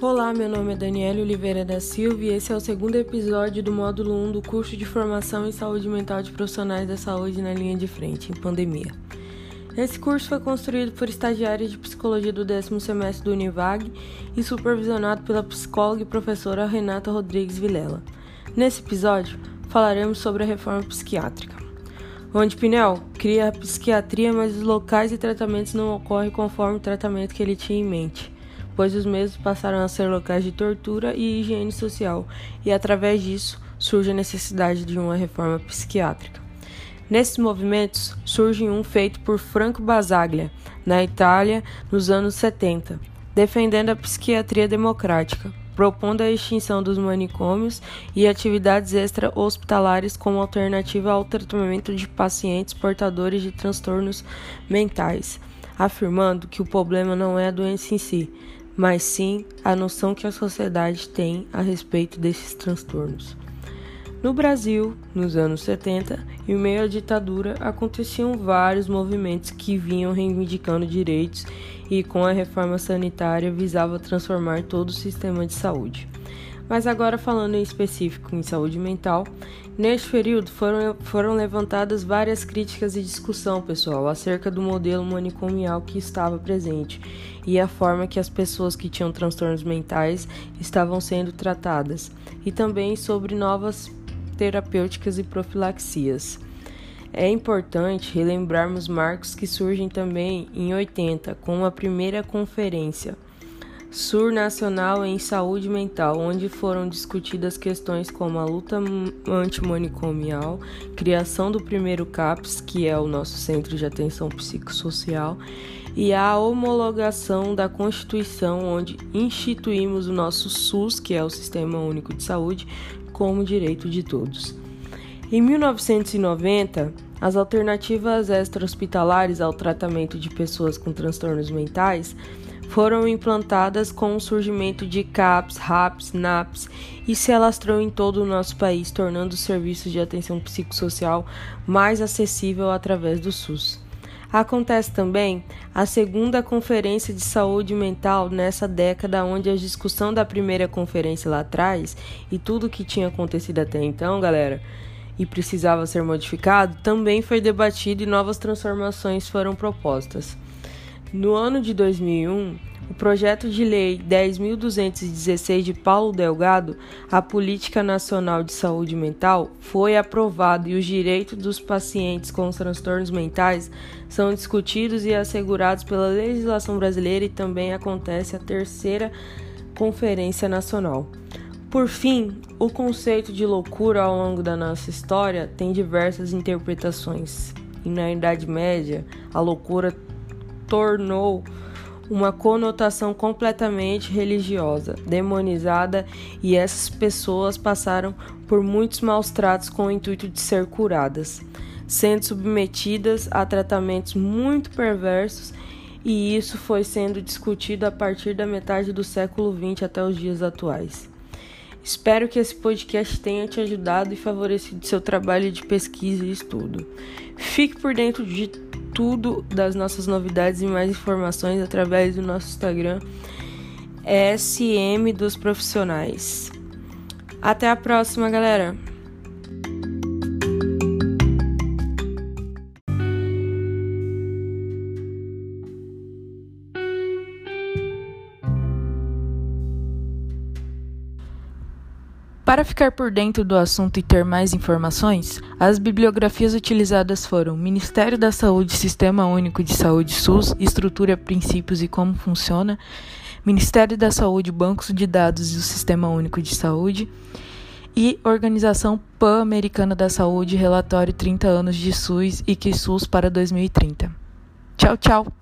Olá, meu nome é Daniela Oliveira da Silva e esse é o segundo episódio do módulo 1 do curso de formação em saúde mental de profissionais da saúde na linha de frente em pandemia. Esse curso foi construído por estagiários de psicologia do décimo semestre do Univag e supervisionado pela psicóloga e professora Renata Rodrigues Vilela. Nesse episódio, falaremos sobre a reforma psiquiátrica. Onde Pinel cria a psiquiatria, mas os locais e tratamentos não ocorrem conforme o tratamento que ele tinha em mente pois os mesmos passaram a ser locais de tortura e higiene social, e através disso surge a necessidade de uma reforma psiquiátrica. Nesses movimentos surge um feito por Franco Basaglia, na Itália, nos anos 70, defendendo a psiquiatria democrática, propondo a extinção dos manicômios e atividades extra-hospitalares como alternativa ao tratamento de pacientes portadores de transtornos mentais, afirmando que o problema não é a doença em si, mas sim a noção que a sociedade tem a respeito desses transtornos. No Brasil, nos anos 70, em meio à ditadura, aconteciam vários movimentos que vinham reivindicando direitos e, com a reforma sanitária, visava transformar todo o sistema de saúde. Mas agora falando em específico em saúde mental, neste período foram, foram levantadas várias críticas e discussão, pessoal, acerca do modelo manicomial que estava presente e a forma que as pessoas que tinham transtornos mentais estavam sendo tratadas, e também sobre novas terapêuticas e profilaxias. É importante relembrarmos marcos que surgem também em 80, com a primeira conferência Sur Nacional em Saúde Mental, onde foram discutidas questões como a luta antimanicomial, criação do primeiro CAPS, que é o nosso Centro de Atenção Psicossocial, e a homologação da Constituição, onde instituímos o nosso SUS, que é o Sistema Único de Saúde, como direito de todos. Em 1990, as alternativas extra-hospitalares ao tratamento de pessoas com transtornos mentais foram implantadas com o surgimento de CAPS, RAPS, NAPS e se alastrou em todo o nosso país, tornando os serviços de atenção psicossocial mais acessível através do SUS. Acontece também a segunda conferência de saúde mental nessa década, onde a discussão da primeira conferência lá atrás e tudo que tinha acontecido até então, galera, e precisava ser modificado, também foi debatido e novas transformações foram propostas. No ano de 2001, o projeto de lei 10.216 de Paulo Delgado, a Política Nacional de Saúde Mental, foi aprovado e os direitos dos pacientes com transtornos mentais são discutidos e assegurados pela legislação brasileira e também acontece a terceira Conferência Nacional. Por fim, o conceito de loucura ao longo da nossa história tem diversas interpretações. E na Idade Média, a loucura tornou uma conotação completamente religiosa, demonizada, e essas pessoas passaram por muitos maus tratos com o intuito de ser curadas, sendo submetidas a tratamentos muito perversos, e isso foi sendo discutido a partir da metade do século XX até os dias atuais. Espero que esse podcast tenha te ajudado e favorecido seu trabalho de pesquisa e estudo. Fique por dentro de tudo das nossas novidades e mais informações através do nosso Instagram SM dos Profissionais. Até a próxima, galera! Para ficar por dentro do assunto e ter mais informações, as bibliografias utilizadas foram Ministério da Saúde, Sistema Único de Saúde SUS, Estrutura, Princípios e Como Funciona, Ministério da Saúde, Bancos de Dados e o Sistema Único de Saúde e Organização Pan-Americana da Saúde, Relatório 30 anos de SUS e que SUS para 2030. Tchau, tchau!